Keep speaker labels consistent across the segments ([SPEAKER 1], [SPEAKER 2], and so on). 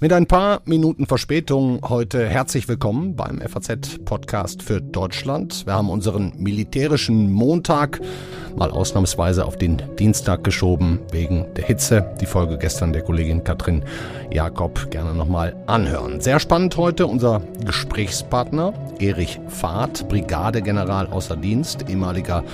[SPEAKER 1] Mit ein paar Minuten Verspätung heute herzlich willkommen beim FAZ-Podcast für Deutschland. Wir haben unseren militärischen Montag mal ausnahmsweise auf den Dienstag geschoben wegen der Hitze. Die Folge gestern der Kollegin Katrin Jakob gerne nochmal anhören. Sehr spannend heute unser Gesprächspartner Erich Fahrt, Brigadegeneral außer Dienst, ehemaliger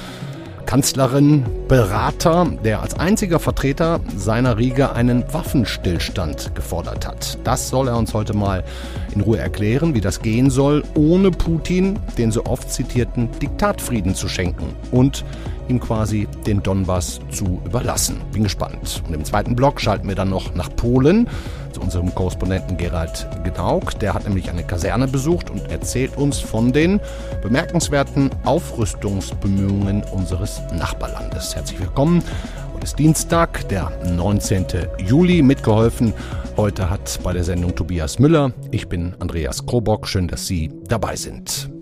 [SPEAKER 1] Kanzlerin Berater, der als einziger Vertreter seiner Riege einen Waffenstillstand gefordert hat. Das soll er uns heute mal in Ruhe erklären, wie das gehen soll, ohne Putin den so oft zitierten Diktatfrieden zu schenken und ihm quasi den Donbass zu überlassen. Bin gespannt. Und im zweiten Block schalten wir dann noch nach Polen zu unserem Korrespondenten Gerald Gedauk. Der hat nämlich eine Kaserne besucht und erzählt uns von den bemerkenswerten Aufrüstungsbemühungen unseres Nachbarlandes. Herzlich willkommen. Heute ist Dienstag, der 19. Juli. Mitgeholfen heute hat bei der Sendung Tobias Müller. Ich bin Andreas Krobock. Schön, dass Sie dabei sind.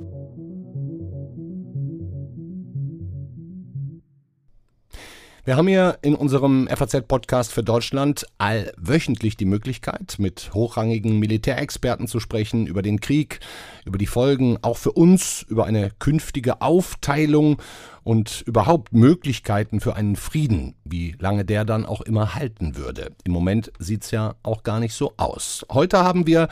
[SPEAKER 1] Wir haben hier in unserem FAZ-Podcast für Deutschland allwöchentlich die Möglichkeit, mit hochrangigen Militärexperten zu sprechen über den Krieg, über die Folgen auch für uns, über eine künftige Aufteilung und überhaupt Möglichkeiten für einen Frieden, wie lange der dann auch immer halten würde. Im Moment sieht's ja auch gar nicht so aus. Heute haben wir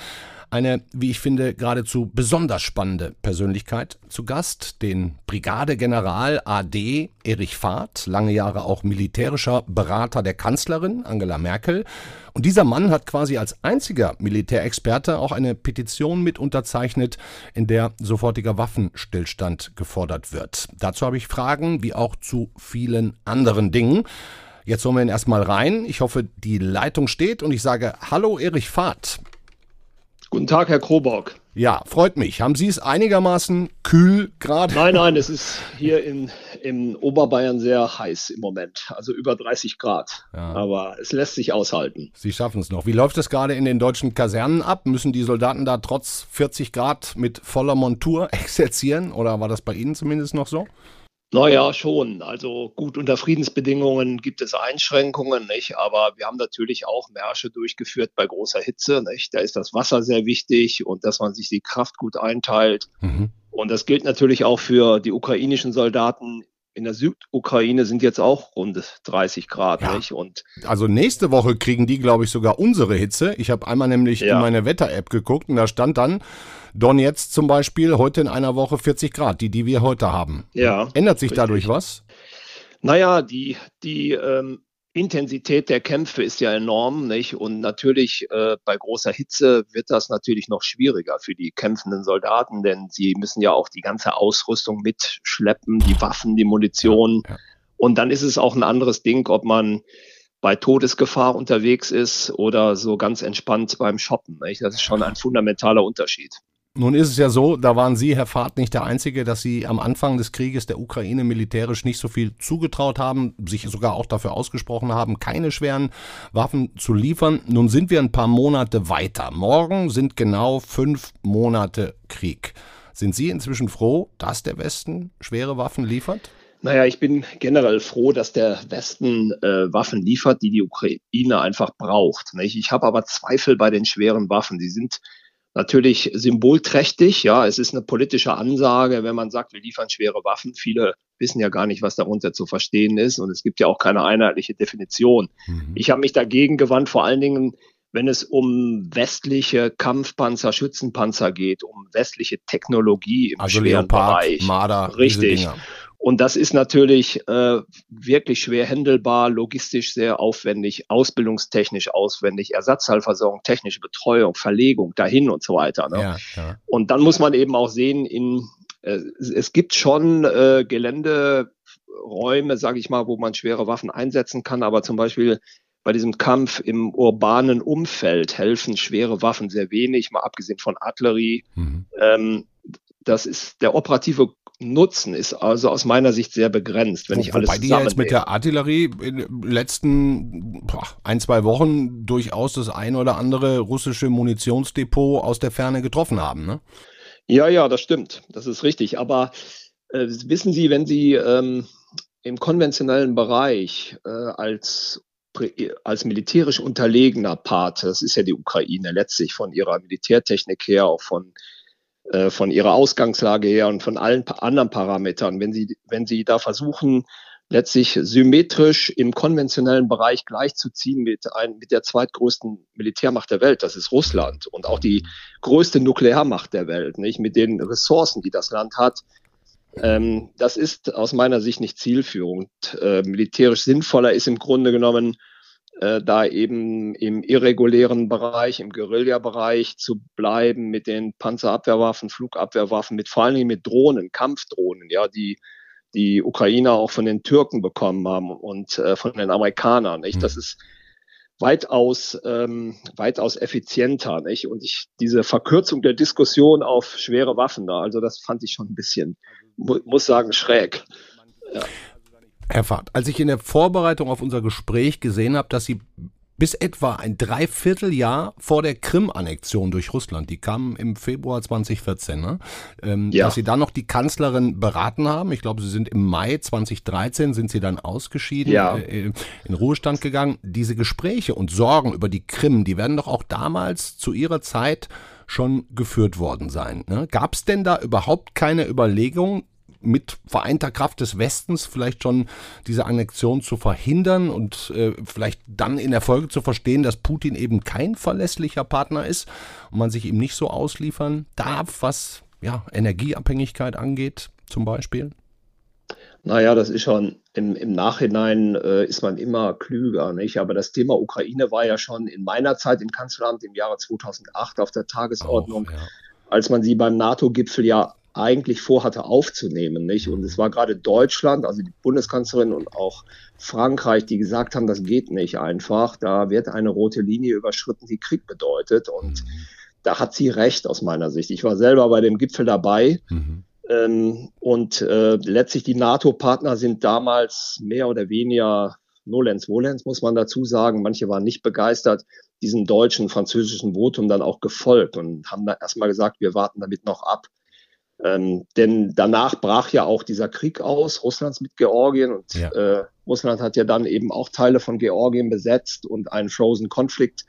[SPEAKER 1] eine, wie ich finde, geradezu besonders spannende Persönlichkeit zu Gast, den Brigadegeneral AD Erich Fahrt, lange Jahre auch militärischer Berater der Kanzlerin Angela Merkel. Und dieser Mann hat quasi als einziger Militärexperte auch eine Petition mit unterzeichnet, in der sofortiger Waffenstillstand gefordert wird. Dazu habe ich Fragen, wie auch zu vielen anderen Dingen. Jetzt holen wir ihn erstmal rein. Ich hoffe, die Leitung steht und ich sage Hallo Erich Fahrt.
[SPEAKER 2] Guten Tag, Herr Krobock.
[SPEAKER 1] Ja, freut mich. Haben Sie es einigermaßen kühl gerade?
[SPEAKER 2] Nein, nein, es ist hier in, in Oberbayern sehr heiß im Moment. Also über 30 Grad. Ja. Aber es lässt sich aushalten.
[SPEAKER 1] Sie schaffen es noch. Wie läuft es gerade in den deutschen Kasernen ab? Müssen die Soldaten da trotz 40 Grad mit voller Montur exerzieren? Oder war das bei Ihnen zumindest noch so?
[SPEAKER 2] Naja, schon. Also gut, unter Friedensbedingungen gibt es Einschränkungen, nicht? Aber wir haben natürlich auch Märsche durchgeführt bei großer Hitze, nicht? Da ist das Wasser sehr wichtig und dass man sich die Kraft gut einteilt. Mhm. Und das gilt natürlich auch für die ukrainischen Soldaten in der Südukraine sind jetzt auch rund 30 Grad. Ja. Nicht? Und
[SPEAKER 1] also nächste Woche kriegen die, glaube ich, sogar unsere Hitze. Ich habe einmal nämlich ja. in meine Wetter-App geguckt und da stand dann Donetsk zum Beispiel heute in einer Woche 40 Grad, die, die wir heute haben. Ja. Ändert sich richtig. dadurch was?
[SPEAKER 2] Naja, die, die ähm, Intensität der Kämpfe ist ja enorm, nicht? Und natürlich äh, bei großer Hitze wird das natürlich noch schwieriger für die kämpfenden Soldaten, denn sie müssen ja auch die ganze Ausrüstung mitschleppen, die Waffen, die Munition. Ja. Und dann ist es auch ein anderes Ding, ob man bei Todesgefahr unterwegs ist oder so ganz entspannt beim Shoppen. Nicht? Das ist schon ein fundamentaler Unterschied.
[SPEAKER 1] Nun ist es ja so, da waren Sie, Herr Fahrt, nicht der Einzige, dass Sie am Anfang des Krieges der Ukraine militärisch nicht so viel zugetraut haben, sich sogar auch dafür ausgesprochen haben, keine schweren Waffen zu liefern. Nun sind wir ein paar Monate weiter. Morgen sind genau fünf Monate Krieg. Sind Sie inzwischen froh, dass der Westen schwere Waffen liefert?
[SPEAKER 2] Naja, ich bin generell froh, dass der Westen äh, Waffen liefert, die die Ukraine einfach braucht. Nicht? Ich habe aber Zweifel bei den schweren Waffen. Die sind natürlich symbolträchtig. Ja, es ist eine politische Ansage, wenn man sagt, wir liefern schwere Waffen. Viele wissen ja gar nicht, was darunter zu verstehen ist. Und es gibt ja auch keine einheitliche Definition. Mhm. Ich habe mich dagegen gewandt, vor allen Dingen, wenn es um westliche Kampfpanzer, Schützenpanzer geht, um westliche Technologie im also schweren Leopard, Bereich.
[SPEAKER 1] Marder,
[SPEAKER 2] Richtig. Und das ist natürlich äh, wirklich schwer händelbar, logistisch sehr aufwendig, ausbildungstechnisch aufwendig, Ersatzteilversorgung, technische Betreuung, Verlegung dahin und so weiter. Ne? Ja, ja. Und dann muss man eben auch sehen, in, äh, es gibt schon äh, Geländeräume, sage ich mal, wo man schwere Waffen einsetzen kann, aber zum Beispiel bei diesem Kampf im urbanen Umfeld helfen schwere Waffen sehr wenig, mal abgesehen von Artillerie. Mhm. Ähm, das ist der operative Nutzen ist also aus meiner Sicht sehr begrenzt, wenn Wo, ich alles Wobei
[SPEAKER 1] die ja jetzt mit der Artillerie in den letzten boah, ein, zwei Wochen durchaus das ein oder andere russische Munitionsdepot aus der Ferne getroffen haben, ne?
[SPEAKER 2] Ja, ja, das stimmt. Das ist richtig. Aber äh, wissen Sie, wenn Sie ähm, im konventionellen Bereich äh, als als militärisch unterlegener Part, das ist ja die Ukraine letztlich von ihrer Militärtechnik her, auch von, äh, von ihrer Ausgangslage her und von allen anderen Parametern, wenn sie, wenn sie da versuchen, letztlich symmetrisch im konventionellen Bereich gleichzuziehen mit, ein, mit der zweitgrößten Militärmacht der Welt, das ist Russland und auch die größte Nuklearmacht der Welt, nicht mit den Ressourcen, die das Land hat. Ähm, das ist aus meiner Sicht nicht zielführend. Äh, militärisch sinnvoller ist im Grunde genommen, äh, da eben im irregulären Bereich, im Guerilla-Bereich zu bleiben mit den Panzerabwehrwaffen, Flugabwehrwaffen, mit vor allen Dingen mit Drohnen, Kampfdrohnen, ja, die die Ukrainer auch von den Türken bekommen haben und äh, von den Amerikanern. Nicht? Das mhm. ist weitaus, ähm, weitaus effizienter. Nicht? Und ich, diese Verkürzung der Diskussion auf schwere Waffen da, also das fand ich schon ein bisschen, mu muss sagen, schräg.
[SPEAKER 1] Ja. Herr Fahrt, als ich in der Vorbereitung auf unser Gespräch gesehen habe, dass Sie bis etwa ein Dreivierteljahr vor der Krim-Annexion durch Russland, die kam im Februar 2014, ne? ähm, ja. dass sie dann noch die Kanzlerin beraten haben. Ich glaube, sie sind im Mai 2013 sind sie dann ausgeschieden, ja. äh, in Ruhestand gegangen. Diese Gespräche und Sorgen über die Krim, die werden doch auch damals zu ihrer Zeit schon geführt worden sein. Ne? Gab es denn da überhaupt keine Überlegung, mit vereinter Kraft des Westens vielleicht schon diese Annexion zu verhindern und äh, vielleicht dann in der Folge zu verstehen, dass Putin eben kein verlässlicher Partner ist und man sich ihm nicht so ausliefern darf, was ja, Energieabhängigkeit angeht, zum Beispiel?
[SPEAKER 2] Naja, das ist schon im, im Nachhinein äh, ist man immer klüger, nicht? Aber das Thema Ukraine war ja schon in meiner Zeit im Kanzleramt im Jahre 2008 auf der Tagesordnung, Auch, ja. als man sie beim NATO-Gipfel ja eigentlich vorhatte aufzunehmen. Nicht? Und es war gerade Deutschland, also die Bundeskanzlerin und auch Frankreich, die gesagt haben, das geht nicht einfach. Da wird eine rote Linie überschritten, die Krieg bedeutet. Und mhm. da hat sie recht aus meiner Sicht. Ich war selber bei dem Gipfel dabei. Mhm. Ähm, und äh, letztlich die NATO-Partner sind damals mehr oder weniger Nolens Volens, muss man dazu sagen. Manche waren nicht begeistert, diesem deutschen, französischen Votum dann auch gefolgt und haben da erstmal gesagt, wir warten damit noch ab ähm, denn danach brach ja auch dieser Krieg aus, Russlands mit Georgien und ja. äh, Russland hat ja dann eben auch Teile von Georgien besetzt und einen Frozen Konflikt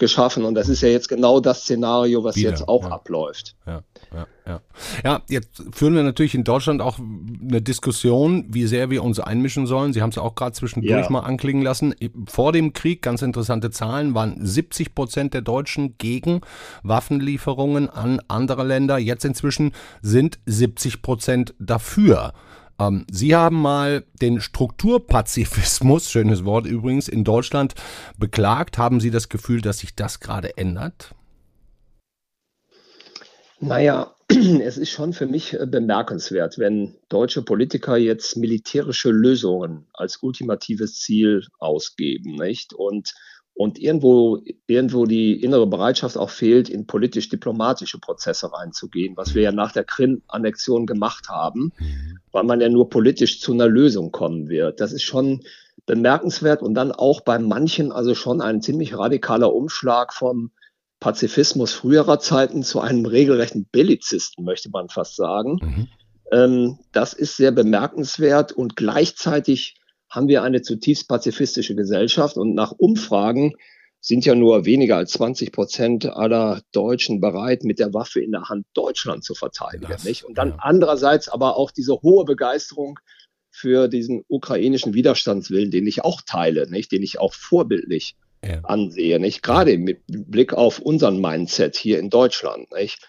[SPEAKER 2] geschaffen. Und das ist ja jetzt genau das Szenario, was Wieder, jetzt auch ja. abläuft.
[SPEAKER 1] Ja, ja, ja. ja, jetzt führen wir natürlich in Deutschland auch eine Diskussion, wie sehr wir uns einmischen sollen. Sie haben es auch gerade zwischendurch ja. mal anklingen lassen. Vor dem Krieg, ganz interessante Zahlen, waren 70 Prozent der Deutschen gegen Waffenlieferungen an andere Länder. Jetzt inzwischen sind 70 Prozent dafür. Ähm, Sie haben mal den Strukturpazifismus, schönes Wort übrigens, in Deutschland beklagt. Haben Sie das Gefühl, dass sich das gerade ändert?
[SPEAKER 2] Naja, es ist schon für mich äh, bemerkenswert, wenn deutsche Politiker jetzt militärische Lösungen als ultimatives Ziel ausgeben, nicht? Und und irgendwo, irgendwo die innere Bereitschaft auch fehlt, in politisch-diplomatische Prozesse reinzugehen, was wir ja nach der Krim-Annexion gemacht haben, mhm. weil man ja nur politisch zu einer Lösung kommen wird. Das ist schon bemerkenswert und dann auch bei manchen also schon ein ziemlich radikaler Umschlag vom Pazifismus früherer Zeiten zu einem regelrechten Bellizisten, möchte man fast sagen. Mhm. Ähm, das ist sehr bemerkenswert und gleichzeitig haben wir eine zutiefst pazifistische Gesellschaft und nach Umfragen sind ja nur weniger als 20 Prozent aller Deutschen bereit, mit der Waffe in der Hand Deutschland zu verteidigen. Das, nicht? Und dann ja. andererseits aber auch diese hohe Begeisterung für diesen ukrainischen Widerstandswillen, den ich auch teile, nicht? den ich auch vorbildlich ja. ansehe, nicht? gerade mit Blick auf unseren Mindset hier in Deutschland. Nicht?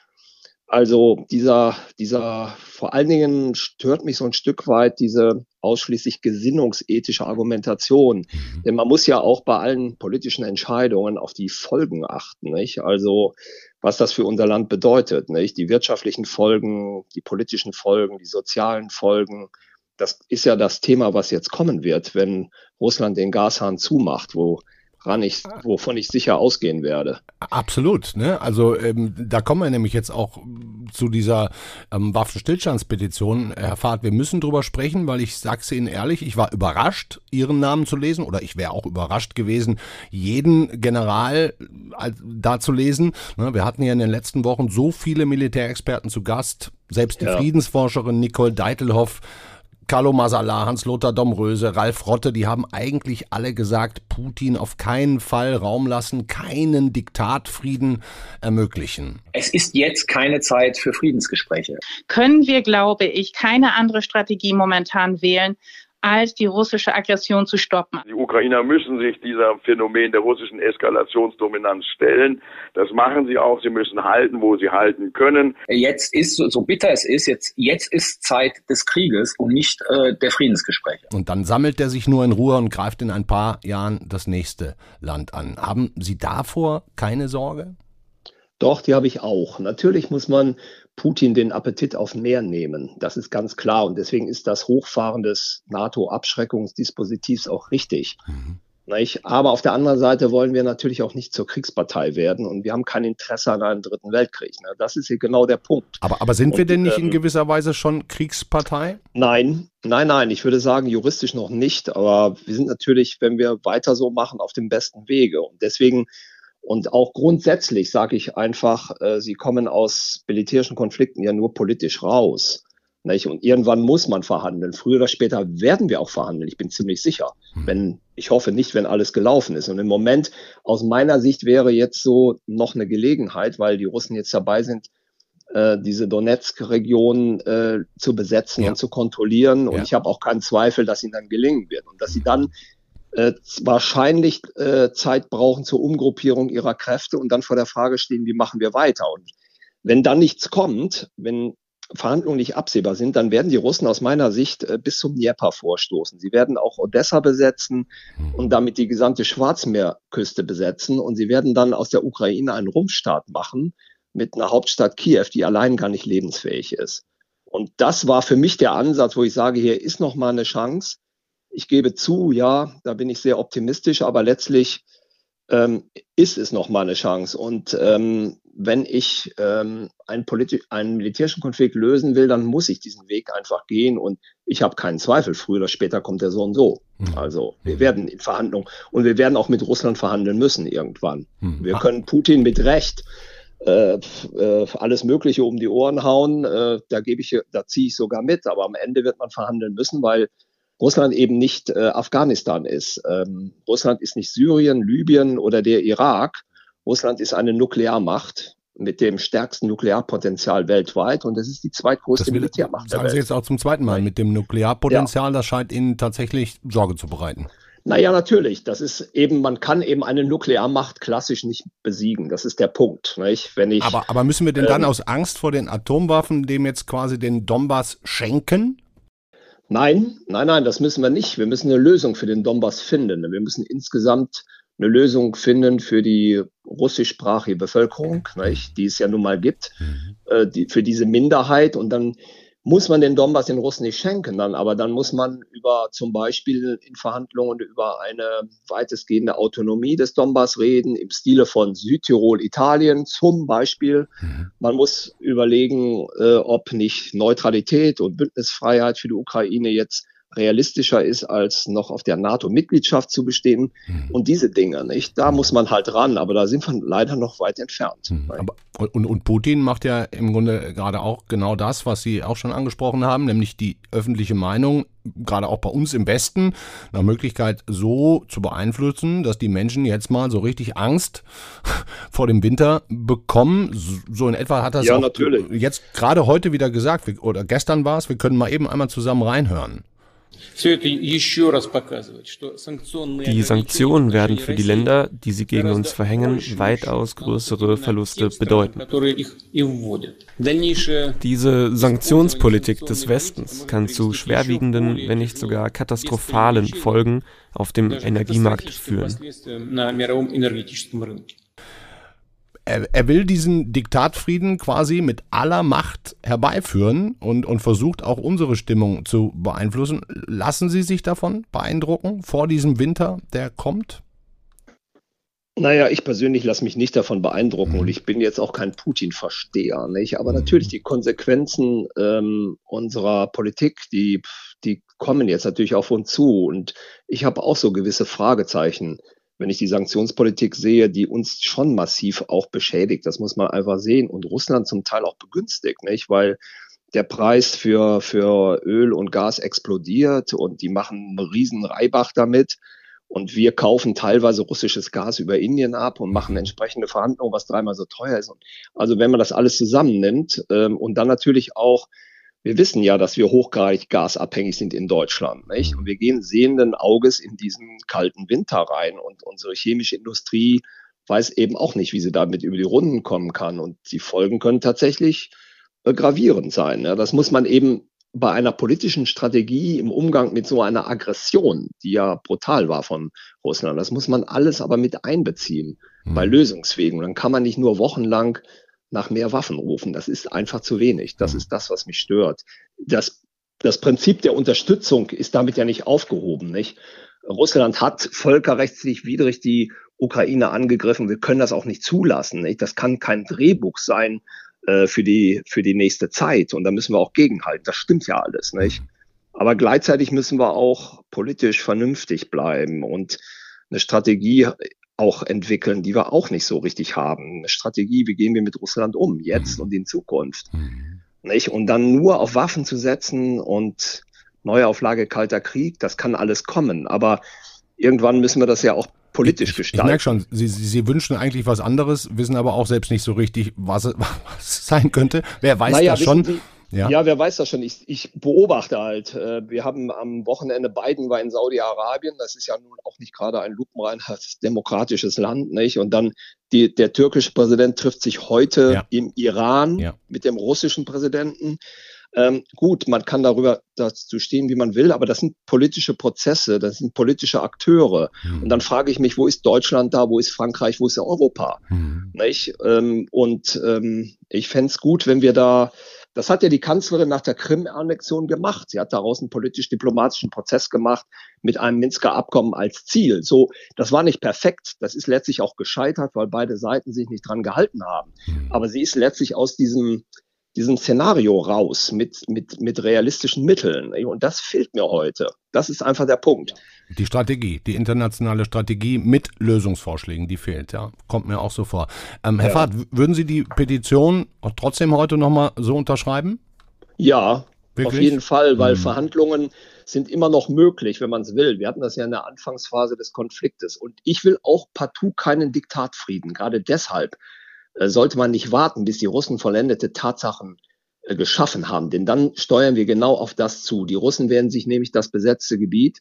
[SPEAKER 2] Also dieser, dieser, vor allen Dingen stört mich so ein Stück weit diese ausschließlich gesinnungsethische Argumentation. Mhm. Denn man muss ja auch bei allen politischen Entscheidungen auf die Folgen achten, nicht? Also, was das für unser Land bedeutet, nicht? Die wirtschaftlichen Folgen, die politischen Folgen, die sozialen Folgen. Das ist ja das Thema, was jetzt kommen wird, wenn Russland den Gashahn zumacht, wo ran ich, wovon ich sicher ausgehen werde.
[SPEAKER 1] Absolut, ne? Also ähm, da kommen wir nämlich jetzt auch zu dieser ähm, Waffenstillstandspetition. Herr Fahrt, wir müssen drüber sprechen, weil ich sag's Ihnen ehrlich, ich war überrascht, Ihren Namen zu lesen, oder ich wäre auch überrascht gewesen, jeden General äh, da zu lesen. Ne? Wir hatten ja in den letzten Wochen so viele Militärexperten zu Gast, selbst die ja. Friedensforscherin Nicole Deitelhoff Carlo Masala, Hans-Lothar Domröse, Ralf Rotte, die haben eigentlich alle gesagt, Putin auf keinen Fall Raum lassen, keinen Diktatfrieden ermöglichen.
[SPEAKER 3] Es ist jetzt keine Zeit für Friedensgespräche.
[SPEAKER 4] Können wir, glaube ich, keine andere Strategie momentan wählen, als die russische Aggression zu stoppen.
[SPEAKER 5] Die Ukrainer müssen sich dieser Phänomen der russischen Eskalationsdominanz stellen. Das machen sie auch. Sie müssen halten, wo sie halten können.
[SPEAKER 3] Jetzt ist, so bitter es ist, jetzt, jetzt ist Zeit des Krieges und nicht äh, der Friedensgespräche.
[SPEAKER 1] Und dann sammelt er sich nur in Ruhe und greift in ein paar Jahren das nächste Land an. Haben Sie davor keine Sorge?
[SPEAKER 2] Doch, die habe ich auch. Natürlich muss man Putin den Appetit auf mehr nehmen. Das ist ganz klar. Und deswegen ist das Hochfahren des NATO-Abschreckungsdispositivs auch richtig. Mhm. Aber auf der anderen Seite wollen wir natürlich auch nicht zur Kriegspartei werden und wir haben kein Interesse an einem dritten Weltkrieg. Das ist hier genau der Punkt.
[SPEAKER 1] Aber, aber sind wir und, denn nicht ähm, in gewisser Weise schon Kriegspartei?
[SPEAKER 2] Nein, nein, nein. Ich würde sagen, juristisch noch nicht. Aber wir sind natürlich, wenn wir weiter so machen, auf dem besten Wege. Und deswegen und auch grundsätzlich sage ich einfach, äh, sie kommen aus militärischen Konflikten ja nur politisch raus. Nicht? Und irgendwann muss man verhandeln. Früher oder später werden wir auch verhandeln. Ich bin ziemlich sicher. Hm. Wenn, ich hoffe nicht, wenn alles gelaufen ist. Und im Moment, aus meiner Sicht, wäre jetzt so noch eine Gelegenheit, weil die Russen jetzt dabei sind, äh, diese Donetsk-Region äh, zu besetzen ja. und zu kontrollieren. Und ja. ich habe auch keinen Zweifel, dass ihnen dann gelingen wird. Und dass sie dann äh, wahrscheinlich äh, Zeit brauchen zur Umgruppierung ihrer Kräfte und dann vor der Frage stehen, wie machen wir weiter? Und wenn dann nichts kommt, wenn Verhandlungen nicht absehbar sind, dann werden die Russen aus meiner Sicht äh, bis zum Dnieper vorstoßen. Sie werden auch Odessa besetzen und damit die gesamte Schwarzmeerküste besetzen. Und sie werden dann aus der Ukraine einen Rumpfstaat machen mit einer Hauptstadt Kiew, die allein gar nicht lebensfähig ist. Und das war für mich der Ansatz, wo ich sage, hier ist noch mal eine Chance. Ich gebe zu, ja, da bin ich sehr optimistisch, aber letztlich ähm, ist es noch mal eine Chance. Und ähm, wenn ich ähm, einen, einen militärischen Konflikt lösen will, dann muss ich diesen Weg einfach gehen. Und ich habe keinen Zweifel, früher oder später kommt der so und so. Mhm. Also wir werden in Verhandlungen und wir werden auch mit Russland verhandeln müssen irgendwann. Mhm. Wir können Putin mit Recht äh, äh, alles Mögliche um die Ohren hauen. Äh, da gebe ich, da ziehe ich sogar mit. Aber am Ende wird man verhandeln müssen, weil Russland eben nicht äh, Afghanistan ist. Ähm, Russland ist nicht Syrien, Libyen oder der Irak. Russland ist eine Nuklearmacht mit dem stärksten Nuklearpotenzial weltweit und das ist die zweitgrößte das Militärmacht.
[SPEAKER 1] Sagen Sie jetzt auch zum zweiten Mal mit dem Nuklearpotenzial, ja. das scheint Ihnen tatsächlich Sorge zu bereiten.
[SPEAKER 2] Naja, natürlich. Das ist eben, man kann eben eine Nuklearmacht klassisch nicht besiegen. Das ist der Punkt. Nicht? Wenn ich,
[SPEAKER 1] aber, aber müssen wir denn ähm, dann aus Angst vor den Atomwaffen dem jetzt quasi den Donbass schenken?
[SPEAKER 2] Nein, nein, nein, das müssen wir nicht. Wir müssen eine Lösung für den Donbass finden. Wir müssen insgesamt eine Lösung finden für die russischsprachige Bevölkerung, nicht, die es ja nun mal gibt, mhm. äh, die, für diese Minderheit. Und dann muss man den Donbass den Russen nicht schenken, dann, aber dann muss man über zum Beispiel in Verhandlungen über eine weitestgehende Autonomie des Donbass reden, im Stile von Südtirol, Italien zum Beispiel. Mhm. Man muss überlegen, äh, ob nicht Neutralität und Bündnisfreiheit für die Ukraine jetzt realistischer ist, als noch auf der NATO-Mitgliedschaft zu bestehen mhm. und diese Dinge, nicht? Da muss man halt ran, aber da sind wir leider noch weit entfernt. Mhm.
[SPEAKER 1] Aber, und, und Putin macht ja im Grunde gerade auch genau das, was Sie auch schon angesprochen haben, nämlich die öffentliche Meinung, gerade auch bei uns im Westen, nach Möglichkeit so zu beeinflussen, dass die Menschen jetzt mal so richtig Angst vor dem Winter bekommen. So in etwa hat er es ja, jetzt gerade heute wieder gesagt, oder gestern war es, wir können mal eben einmal zusammen reinhören.
[SPEAKER 6] Die Sanktionen werden für die Länder, die sie gegen uns verhängen, weitaus größere Verluste bedeuten. Diese Sanktionspolitik des Westens kann zu schwerwiegenden, wenn nicht sogar katastrophalen Folgen auf dem Energiemarkt führen
[SPEAKER 1] er, er will diesen Diktatfrieden quasi mit aller Macht herbeiführen und, und versucht auch unsere Stimmung zu beeinflussen. Lassen Sie sich davon beeindrucken vor diesem Winter, der kommt?
[SPEAKER 2] Naja, ich persönlich lasse mich nicht davon beeindrucken und mhm. ich bin jetzt auch kein Putin-Versteher. Nicht? Aber natürlich die Konsequenzen ähm, unserer Politik, die, die kommen jetzt natürlich auf uns zu. Und ich habe auch so gewisse Fragezeichen wenn ich die Sanktionspolitik sehe, die uns schon massiv auch beschädigt. Das muss man einfach sehen und Russland zum Teil auch begünstigt, nicht? Weil der Preis für, für Öl und Gas explodiert und die machen einen riesen Reibach damit. Und wir kaufen teilweise russisches Gas über Indien ab und machen entsprechende Verhandlungen, was dreimal so teuer ist. Also wenn man das alles zusammennimmt ähm, und dann natürlich auch, wir wissen ja, dass wir hochgradig gasabhängig sind in Deutschland. Nicht? Und wir gehen sehenden Auges in diesen kalten Winter rein. Und unsere chemische Industrie weiß eben auch nicht, wie sie damit über die Runden kommen kann. Und die Folgen können tatsächlich äh, gravierend sein. Ja? Das muss man eben bei einer politischen Strategie im Umgang mit so einer Aggression, die ja brutal war von Russland, das muss man alles aber mit einbeziehen mhm. bei Lösungswegen. dann kann man nicht nur wochenlang nach mehr Waffen rufen. Das ist einfach zu wenig. Das mhm. ist das, was mich stört. Das, das Prinzip der Unterstützung ist damit ja nicht aufgehoben, nicht? Russland hat völkerrechtlich widrig die Ukraine angegriffen. Wir können das auch nicht zulassen. Nicht? Das kann kein Drehbuch sein, äh, für, die, für die nächste Zeit. Und da müssen wir auch gegenhalten. Das stimmt ja alles, nicht? Aber gleichzeitig müssen wir auch politisch vernünftig bleiben und eine Strategie auch entwickeln, die wir auch nicht so richtig haben. Eine Strategie, wie gehen wir mit Russland um, jetzt mhm. und in Zukunft. Mhm. Nicht? Und dann nur auf Waffen zu setzen und Neuauflage Kalter Krieg, das kann alles kommen. Aber irgendwann müssen wir das ja auch politisch gestalten.
[SPEAKER 1] Ich merke schon, Sie, Sie, Sie wünschen eigentlich was anderes, wissen aber auch selbst nicht so richtig, was es, was sein könnte. Wer weiß naja, das schon?
[SPEAKER 2] Sie, ja. ja, wer weiß das schon. Ich, ich beobachte halt. Äh, wir haben am Wochenende Biden war in Saudi-Arabien. Das ist ja nun auch nicht gerade ein lupenreines demokratisches Land, nicht? Und dann die, der türkische Präsident trifft sich heute ja. im Iran ja. mit dem russischen Präsidenten. Ähm, gut, man kann darüber dazu stehen, wie man will, aber das sind politische Prozesse, das sind politische Akteure. Mhm. Und dann frage ich mich, wo ist Deutschland da, wo ist Frankreich, wo ist Europa? Mhm. Nicht? Ähm, und ähm, ich fände gut, wenn wir da das hat ja die Kanzlerin nach der Krim-Annexion gemacht. Sie hat daraus einen politisch-diplomatischen Prozess gemacht mit einem Minsker Abkommen als Ziel. So, das war nicht perfekt. Das ist letztlich auch gescheitert, weil beide Seiten sich nicht dran gehalten haben. Mhm. Aber sie ist letztlich aus diesem diesem Szenario raus mit, mit, mit realistischen Mitteln. Und das fehlt mir heute. Das ist einfach der Punkt.
[SPEAKER 1] Die Strategie, die internationale Strategie mit Lösungsvorschlägen, die fehlt, ja. Kommt mir auch so vor. Ähm, Herr ja. Fahrt, würden Sie die Petition trotzdem heute nochmal so unterschreiben?
[SPEAKER 2] Ja, Wirklich? auf jeden Fall, weil hm. Verhandlungen sind immer noch möglich, wenn man es will. Wir hatten das ja in der Anfangsphase des Konfliktes. Und ich will auch partout keinen Diktatfrieden. Gerade deshalb, sollte man nicht warten, bis die Russen vollendete Tatsachen äh, geschaffen haben. Denn dann steuern wir genau auf das zu. Die Russen werden sich nämlich das besetzte Gebiet,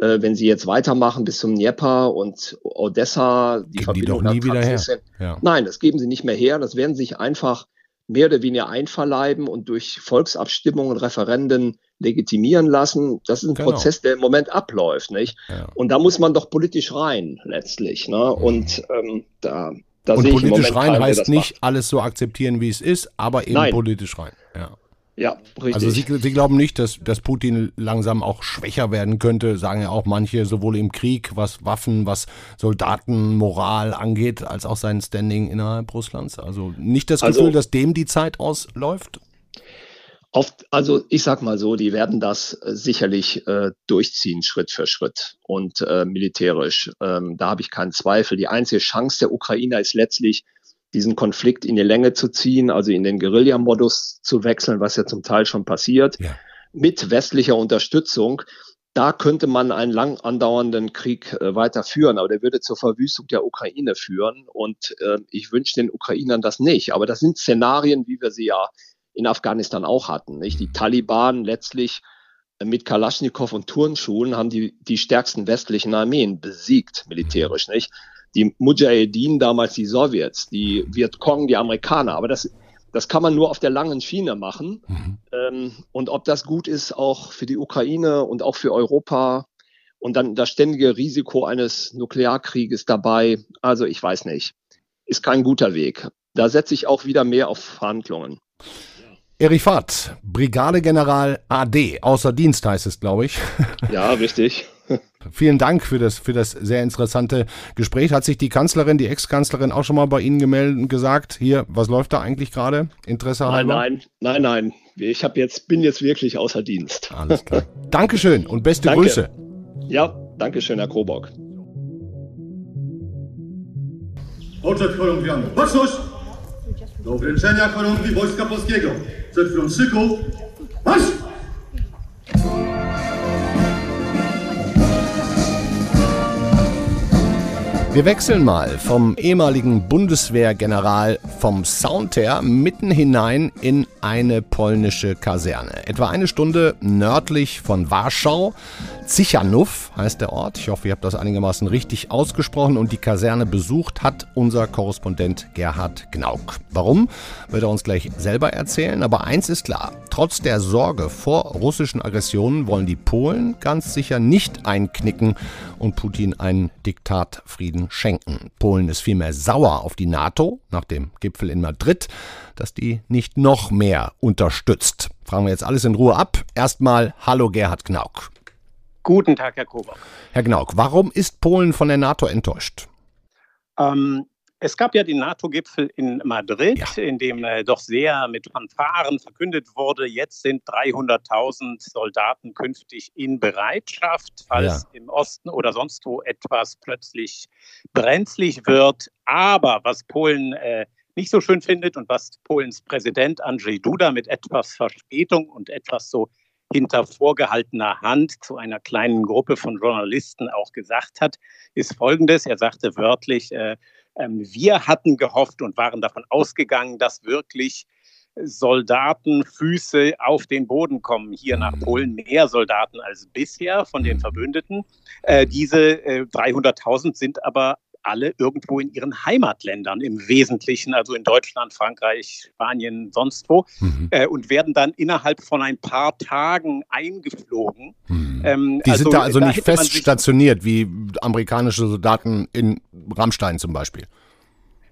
[SPEAKER 2] äh, wenn sie jetzt weitermachen bis zum Dnieper und Odessa,
[SPEAKER 1] die geben Verbindung die doch nie wieder her.
[SPEAKER 2] Ja. Nein, das geben sie nicht mehr her. Das werden sich einfach mehr oder weniger einverleiben und durch Volksabstimmungen, Referenden legitimieren lassen. Das ist ein genau. Prozess, der im Moment abläuft, nicht? Ja. Und da muss man doch politisch rein, letztlich. Ne? Und ähm, da
[SPEAKER 1] da und politisch rein heißt nicht macht. alles so akzeptieren, wie es ist, aber eben Nein. politisch rein. Ja.
[SPEAKER 2] Ja, richtig.
[SPEAKER 1] Also Sie, Sie glauben nicht, dass, dass Putin langsam auch schwächer werden könnte, sagen ja auch manche, sowohl im Krieg, was Waffen, was Soldatenmoral angeht, als auch sein Standing innerhalb Russlands. Also nicht das Gefühl, also, dass dem die Zeit ausläuft?
[SPEAKER 2] Oft, also ich sag mal so, die werden das äh, sicherlich äh, durchziehen, Schritt für Schritt und äh, militärisch. Ähm, da habe ich keinen Zweifel. Die einzige Chance der Ukrainer ist letztlich, diesen Konflikt in die Länge zu ziehen, also in den Guerilla-Modus zu wechseln, was ja zum Teil schon passiert, ja. mit westlicher Unterstützung. Da könnte man einen lang andauernden Krieg äh, weiterführen, aber der würde zur Verwüstung der Ukraine führen. Und äh, ich wünsche den Ukrainern das nicht. Aber das sind Szenarien, wie wir sie ja in Afghanistan auch hatten. Nicht? Die Taliban letztlich mit Kalaschnikow und Turnschuhen haben die, die stärksten westlichen Armeen besiegt, militärisch, nicht? Die Mujahedin, damals die Sowjets, die Vietcong, die Amerikaner. Aber das, das kann man nur auf der langen Schiene machen. Mhm. Ähm, und ob das gut ist, auch für die Ukraine und auch für Europa und dann das ständige Risiko eines Nuklearkrieges dabei, also ich weiß nicht, ist kein guter Weg. Da setze ich auch wieder mehr auf Verhandlungen.
[SPEAKER 1] Erich Fahrt, Brigadegeneral AD, außer Dienst heißt es, glaube ich.
[SPEAKER 2] Ja, richtig.
[SPEAKER 1] Vielen Dank für das, für das sehr interessante Gespräch. Hat sich die Kanzlerin, die Ex-Kanzlerin auch schon mal bei Ihnen gemeldet und gesagt, hier, was läuft da eigentlich gerade? Interesse
[SPEAKER 2] nein, halber? Nein, nein, nein. Ich hab jetzt, bin jetzt wirklich außer Dienst.
[SPEAKER 1] Alles klar. Dankeschön und beste Danke. Grüße.
[SPEAKER 2] Ja, Dankeschön, Herr Krobock.
[SPEAKER 7] Odrzeć chorągwiany. Baczność! Do wręczenia chorągwi Wojska Polskiego.
[SPEAKER 1] Good from Wir wechseln mal vom ehemaligen Bundeswehrgeneral vom Sound her mitten hinein in eine polnische Kaserne. Etwa eine Stunde nördlich von Warschau. Zichanów heißt der Ort. Ich hoffe, ihr habt das einigermaßen richtig ausgesprochen. Und die Kaserne besucht hat unser Korrespondent Gerhard Gnauk. Warum, wird er uns gleich selber erzählen. Aber eins ist klar. Trotz der Sorge vor russischen Aggressionen wollen die Polen ganz sicher nicht einknicken und Putin einen Diktatfrieden schenken. Polen ist vielmehr sauer auf die NATO nach dem Gipfel in Madrid, dass die nicht noch mehr unterstützt. Fragen wir jetzt alles in Ruhe ab. Erstmal Hallo Gerhard Knauk.
[SPEAKER 7] Guten Tag, Herr Kober.
[SPEAKER 1] Herr Knauk, warum ist Polen von der NATO enttäuscht?
[SPEAKER 7] Ähm, es gab ja den NATO-Gipfel in Madrid, ja. in dem äh, doch sehr mit Fanfaren verkündet wurde, jetzt sind 300.000 Soldaten künftig in Bereitschaft, falls ja. im Osten oder sonst wo etwas plötzlich brenzlig wird. Aber was Polen äh, nicht so schön findet und was Polens Präsident Andrzej Duda mit etwas Verspätung und etwas so hinter vorgehaltener Hand zu einer kleinen Gruppe von Journalisten auch gesagt hat, ist Folgendes. Er sagte wörtlich, äh, wir hatten gehofft und waren davon ausgegangen, dass wirklich Soldatenfüße auf den Boden kommen. Hier nach Polen mehr Soldaten als bisher von den Verbündeten. Äh, diese äh, 300.000 sind aber alle irgendwo in ihren Heimatländern im Wesentlichen, also in Deutschland, Frankreich, Spanien, sonst wo, mhm. äh, und werden dann innerhalb von ein paar Tagen eingeflogen.
[SPEAKER 1] Mhm. Ähm, Die also, sind da also da nicht fest stationiert, wie amerikanische Soldaten in Rammstein zum Beispiel.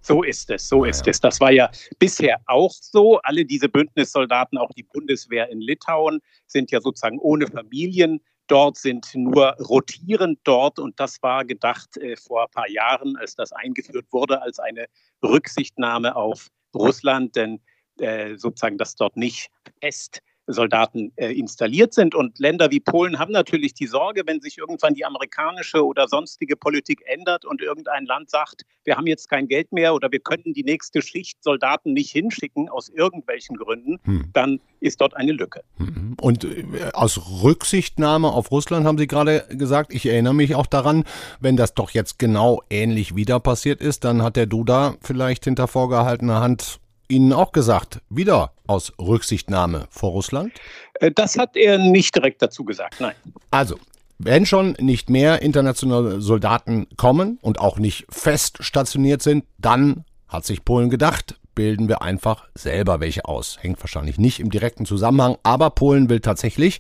[SPEAKER 7] So ist es, so ist ja. es. Das war ja bisher auch so. Alle diese Bündnissoldaten, auch die Bundeswehr in Litauen, sind ja sozusagen ohne Familien dort, sind nur rotierend dort. Und das war gedacht äh, vor ein paar Jahren, als das eingeführt wurde, als eine Rücksichtnahme auf Russland, denn äh, sozusagen, dass dort nicht fest Soldaten äh, installiert sind. Und Länder wie Polen haben natürlich die Sorge, wenn sich irgendwann die amerikanische oder sonstige Politik ändert und irgendein Land sagt, wir haben jetzt kein Geld mehr oder wir könnten die nächste Schicht Soldaten nicht hinschicken aus irgendwelchen Gründen, hm. dann ist dort eine Lücke.
[SPEAKER 1] Hm. Und äh, aus Rücksichtnahme auf Russland haben Sie gerade gesagt, ich erinnere mich auch daran, wenn das doch jetzt genau ähnlich wieder passiert ist, dann hat der Duda vielleicht hinter vorgehaltener Hand Ihnen auch gesagt, wieder aus Rücksichtnahme vor Russland?
[SPEAKER 7] Äh, das hat er nicht direkt dazu gesagt, nein.
[SPEAKER 1] Also, wenn schon nicht mehr internationale Soldaten kommen und auch nicht fest stationiert sind, dann hat sich Polen gedacht, bilden wir einfach selber welche aus. Hängt wahrscheinlich nicht im direkten Zusammenhang, aber Polen will tatsächlich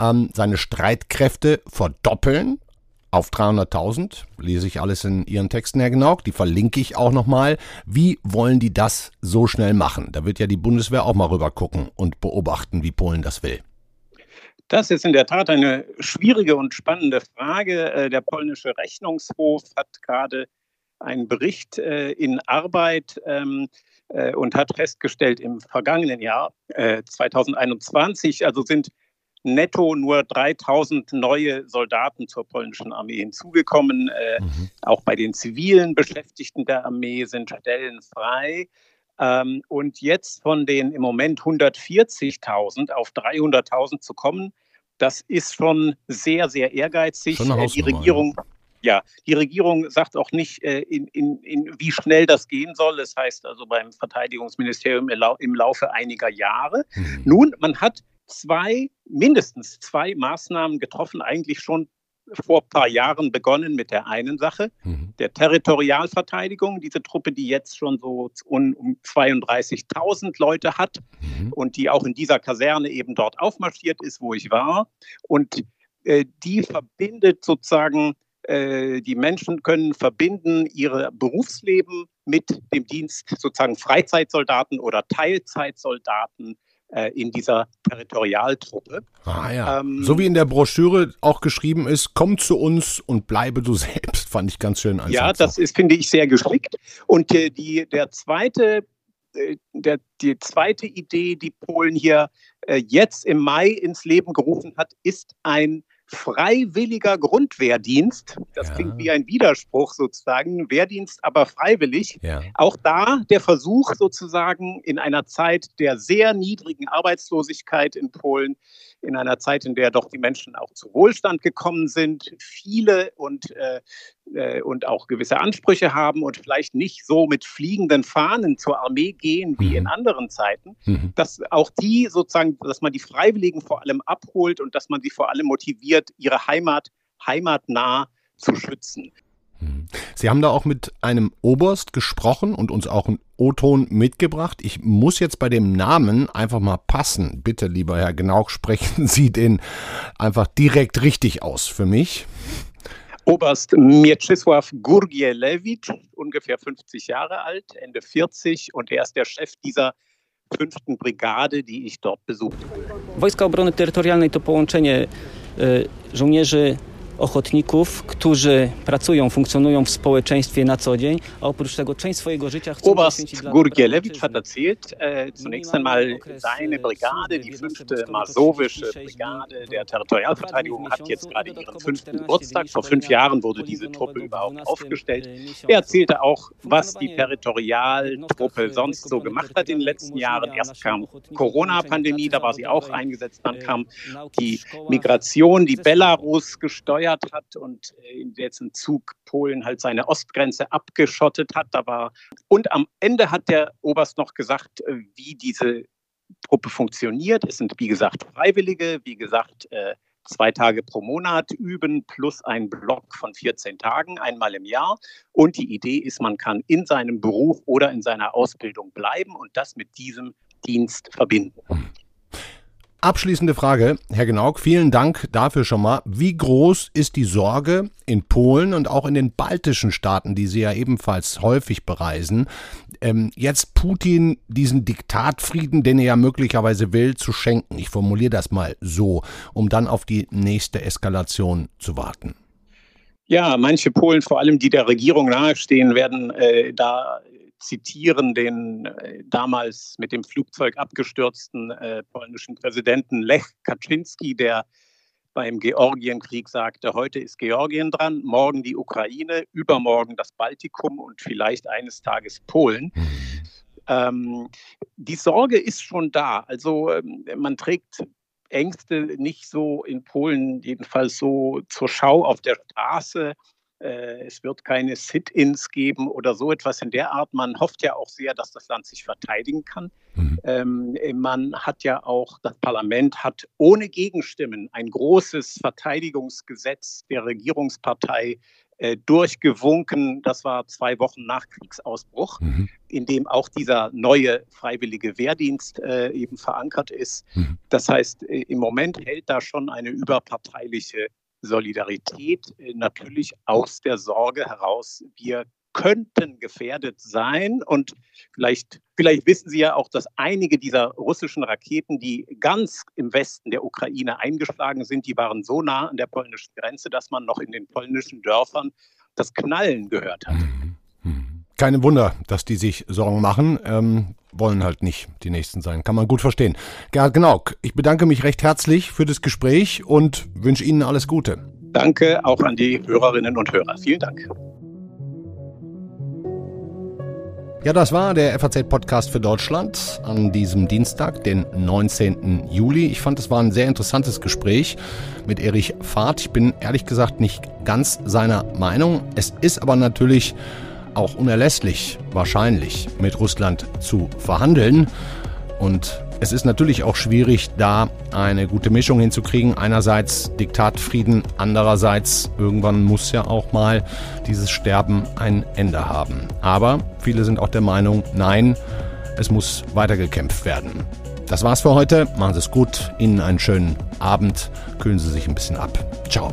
[SPEAKER 1] ähm, seine Streitkräfte verdoppeln auf 300.000. Lese ich alles in Ihren Texten, Herr Genau. Die verlinke ich auch nochmal. Wie wollen die das so schnell machen? Da wird ja die Bundeswehr auch mal rüber gucken und beobachten, wie Polen das will.
[SPEAKER 7] Das ist in der Tat eine schwierige und spannende Frage. Äh, der polnische Rechnungshof hat gerade einen Bericht äh, in Arbeit ähm, äh, und hat festgestellt, im vergangenen Jahr 2021, also sind netto nur 3000 neue Soldaten zur polnischen Armee hinzugekommen. Äh, mhm. Auch bei den zivilen Beschäftigten der Armee sind Stellen frei. Ähm, und jetzt von den im Moment 140.000 auf 300.000 zu kommen, das ist schon sehr, sehr ehrgeizig. Äh, die Regierung. Ja. die Regierung sagt auch nicht, äh, in, in, in, wie schnell das gehen soll. Das heißt also beim Verteidigungsministerium im Laufe einiger Jahre. Mhm. Nun, man hat zwei, mindestens zwei Maßnahmen getroffen, eigentlich schon vor ein paar Jahren begonnen mit der einen Sache, mhm. der Territorialverteidigung, diese Truppe, die jetzt schon so um, 32.000 Leute hat mhm. und die auch in dieser Kaserne eben dort aufmarschiert ist, wo ich war. Und äh, die verbindet sozusagen, äh, die Menschen können verbinden ihr Berufsleben mit dem Dienst sozusagen Freizeitsoldaten oder Teilzeitsoldaten äh, in dieser Territorialtruppe.
[SPEAKER 1] Ah ja. Ähm, so wie in der Broschüre auch geschrieben ist, komm zu uns und bleibe du selbst, fand ich ganz schön.
[SPEAKER 7] Ja, das ist, finde ich, sehr geschickt. Und äh, die, der zweite äh, der, die zweite Idee, die Polen hier äh, jetzt im Mai ins Leben gerufen hat, ist ein freiwilliger Grundwehrdienst. Das ja. klingt wie ein Widerspruch sozusagen, Wehrdienst, aber freiwillig. Ja. Auch da der Versuch sozusagen in einer Zeit der sehr niedrigen Arbeitslosigkeit in Polen, in einer Zeit, in der doch die Menschen auch zu Wohlstand gekommen sind, viele und, äh, äh, und auch gewisse Ansprüche haben und vielleicht nicht so mit fliegenden Fahnen zur Armee gehen wie mhm. in anderen Zeiten, mhm. dass auch die sozusagen, dass man die Freiwilligen vor allem abholt und dass man sie vor allem motiviert, ihre Heimat heimatnah zu schützen.
[SPEAKER 1] Mhm. Sie haben da auch mit einem Oberst gesprochen und uns auch einen O-Ton mitgebracht. Ich muss jetzt bei dem Namen einfach mal passen. Bitte, lieber Herr Genau, sprechen Sie den einfach direkt richtig aus für mich.
[SPEAKER 7] Oberst Mieczysław Gurgielewicz, ungefähr 50 Jahre alt, Ende 40 und er ist der Chef dieser fünften Brigade, die ich dort besucht habe.
[SPEAKER 8] Wojska Obrony Terytorialnej to połączenie żołnierzy ochotników, którzy pracują, funkcjonują w społeczeństwie na co dzień, a oprócz tego część swojego życia chcą
[SPEAKER 7] Oberst Gurgielewicz hat erzählt, äh, zunächst einmal seine Brigade, die fünfte masowische Brigade der Territorialverteidigung hat jetzt gerade ihren fünften Geburtstag. Vor fünf Jahren wurde diese Truppe überhaupt aufgestellt. Er erzählte auch, was die Territorialtruppe sonst so gemacht hat in den letzten Jahren. Erst kam Corona-Pandemie, da war sie auch eingesetzt, dann kam die Migration, die Belarus gesteuert gesteuert hat und äh, jetzt im Zug Polen halt seine Ostgrenze abgeschottet hat. Da war und am Ende hat der Oberst noch gesagt, äh, wie diese Truppe funktioniert. Es sind wie gesagt Freiwillige, wie gesagt äh, zwei Tage pro Monat üben plus ein Block von 14 Tagen einmal im Jahr. Und die Idee ist, man kann in seinem Beruf oder in seiner Ausbildung bleiben und das mit diesem Dienst verbinden.
[SPEAKER 1] Abschließende Frage, Herr Genauk, vielen Dank dafür schon mal. Wie groß ist die Sorge in Polen und auch in den baltischen Staaten, die Sie ja ebenfalls häufig bereisen, ähm, jetzt Putin diesen Diktatfrieden, den er ja möglicherweise will, zu schenken? Ich formuliere das mal so, um dann auf die nächste Eskalation zu warten.
[SPEAKER 7] Ja, manche Polen, vor allem die der Regierung nahestehen, werden äh, da zitieren den äh, damals mit dem Flugzeug abgestürzten äh, polnischen Präsidenten Lech Kaczynski, der beim Georgienkrieg sagte, heute ist Georgien dran, morgen die Ukraine, übermorgen das Baltikum und vielleicht eines Tages Polen. Mhm. Ähm, die Sorge ist schon da. Also ähm, man trägt Ängste nicht so in Polen, jedenfalls so zur Schau auf der Straße. Äh, es wird keine Sit-ins geben oder so etwas in der Art. Man hofft ja auch sehr, dass das Land sich verteidigen kann. Mhm. Ähm, man hat ja auch, das Parlament hat ohne Gegenstimmen ein großes Verteidigungsgesetz der Regierungspartei äh, durchgewunken. Das war zwei Wochen nach Kriegsausbruch, mhm. in dem auch dieser neue freiwillige Wehrdienst äh, eben verankert ist. Mhm. Das heißt, äh, im Moment hält da schon eine überparteiliche Solidarität äh, natürlich aus der Sorge heraus, wir könnten gefährdet sein. Und vielleicht, vielleicht wissen Sie ja auch, dass einige dieser russischen Raketen, die ganz im Westen der Ukraine eingeschlagen sind, die waren so nah an der polnischen Grenze, dass man noch in den polnischen Dörfern das Knallen gehört hat. Mhm.
[SPEAKER 1] Mhm. Keine Wunder, dass die sich Sorgen machen. Ähm, wollen halt nicht die Nächsten sein. Kann man gut verstehen. Gerhard Gnauk, ich bedanke mich recht herzlich für das Gespräch und wünsche Ihnen alles Gute.
[SPEAKER 7] Danke auch an die Hörerinnen und Hörer. Vielen Dank.
[SPEAKER 1] Ja, das war der FAZ-Podcast für Deutschland an diesem Dienstag, den 19. Juli. Ich fand, es war ein sehr interessantes Gespräch mit Erich Fahrt. Ich bin ehrlich gesagt nicht ganz seiner Meinung. Es ist aber natürlich auch unerlässlich, wahrscheinlich mit Russland zu verhandeln. Und es ist natürlich auch schwierig, da eine gute Mischung hinzukriegen. Einerseits Diktatfrieden, andererseits irgendwann muss ja auch mal dieses Sterben ein Ende haben. Aber viele sind auch der Meinung, nein, es muss weitergekämpft werden. Das war's für heute. Machen Sie es gut. Ihnen einen schönen Abend. Kühlen Sie sich ein bisschen ab. Ciao.